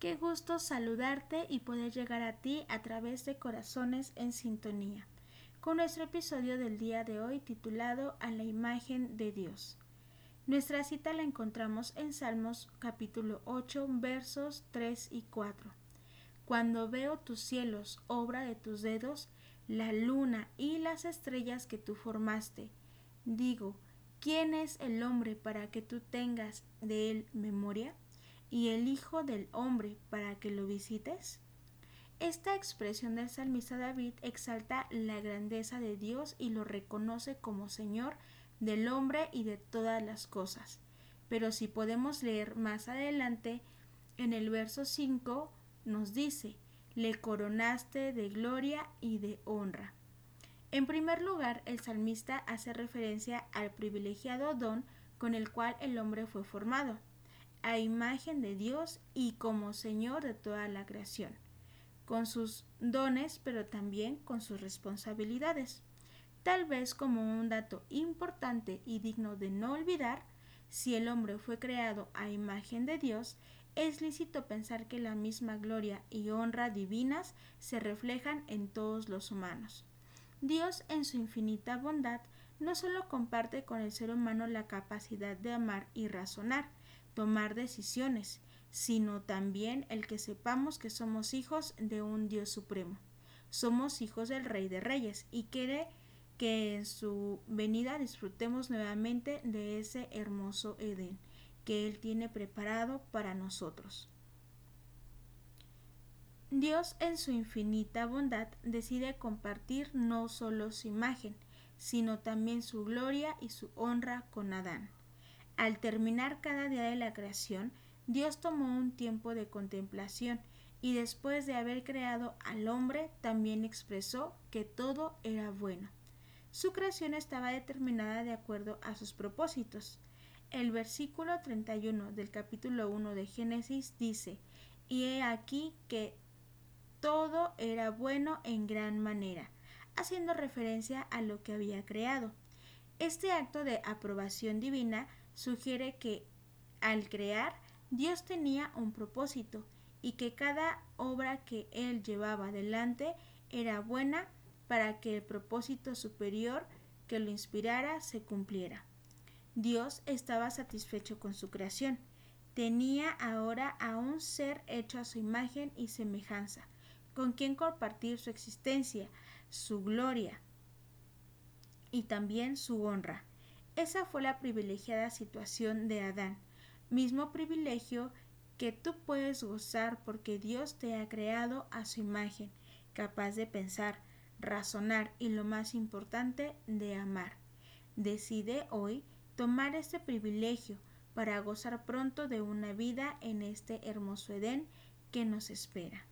Qué gusto saludarte y poder llegar a ti a través de Corazones en Sintonía, con nuestro episodio del día de hoy titulado A la imagen de Dios. Nuestra cita la encontramos en Salmos capítulo 8 versos 3 y 4. Cuando veo tus cielos, obra de tus dedos, la luna y las estrellas que tú formaste, digo, ¿quién es el hombre para que tú tengas de él memoria? Y el Hijo del Hombre para que lo visites? Esta expresión del salmista David exalta la grandeza de Dios y lo reconoce como Señor del hombre y de todas las cosas. Pero si podemos leer más adelante, en el verso 5 nos dice, le coronaste de gloria y de honra. En primer lugar, el salmista hace referencia al privilegiado don con el cual el hombre fue formado a imagen de Dios y como Señor de toda la creación, con sus dones pero también con sus responsabilidades. Tal vez como un dato importante y digno de no olvidar, si el hombre fue creado a imagen de Dios, es lícito pensar que la misma gloria y honra divinas se reflejan en todos los humanos. Dios en su infinita bondad no solo comparte con el ser humano la capacidad de amar y razonar, tomar decisiones, sino también el que sepamos que somos hijos de un Dios supremo. Somos hijos del Rey de Reyes y quiere que en su venida disfrutemos nuevamente de ese hermoso Edén que Él tiene preparado para nosotros. Dios en su infinita bondad decide compartir no solo su imagen, sino también su gloria y su honra con Adán. Al terminar cada día de la creación, Dios tomó un tiempo de contemplación y después de haber creado al hombre también expresó que todo era bueno. Su creación estaba determinada de acuerdo a sus propósitos. El versículo 31 del capítulo 1 de Génesis dice, y he aquí que todo era bueno en gran manera, haciendo referencia a lo que había creado. Este acto de aprobación divina sugiere que al crear Dios tenía un propósito y que cada obra que él llevaba adelante era buena para que el propósito superior que lo inspirara se cumpliera. Dios estaba satisfecho con su creación. Tenía ahora a un ser hecho a su imagen y semejanza, con quien compartir su existencia, su gloria y también su honra. Esa fue la privilegiada situación de Adán, mismo privilegio que tú puedes gozar porque Dios te ha creado a su imagen, capaz de pensar, razonar y lo más importante, de amar. Decide hoy tomar este privilegio para gozar pronto de una vida en este hermoso Edén que nos espera.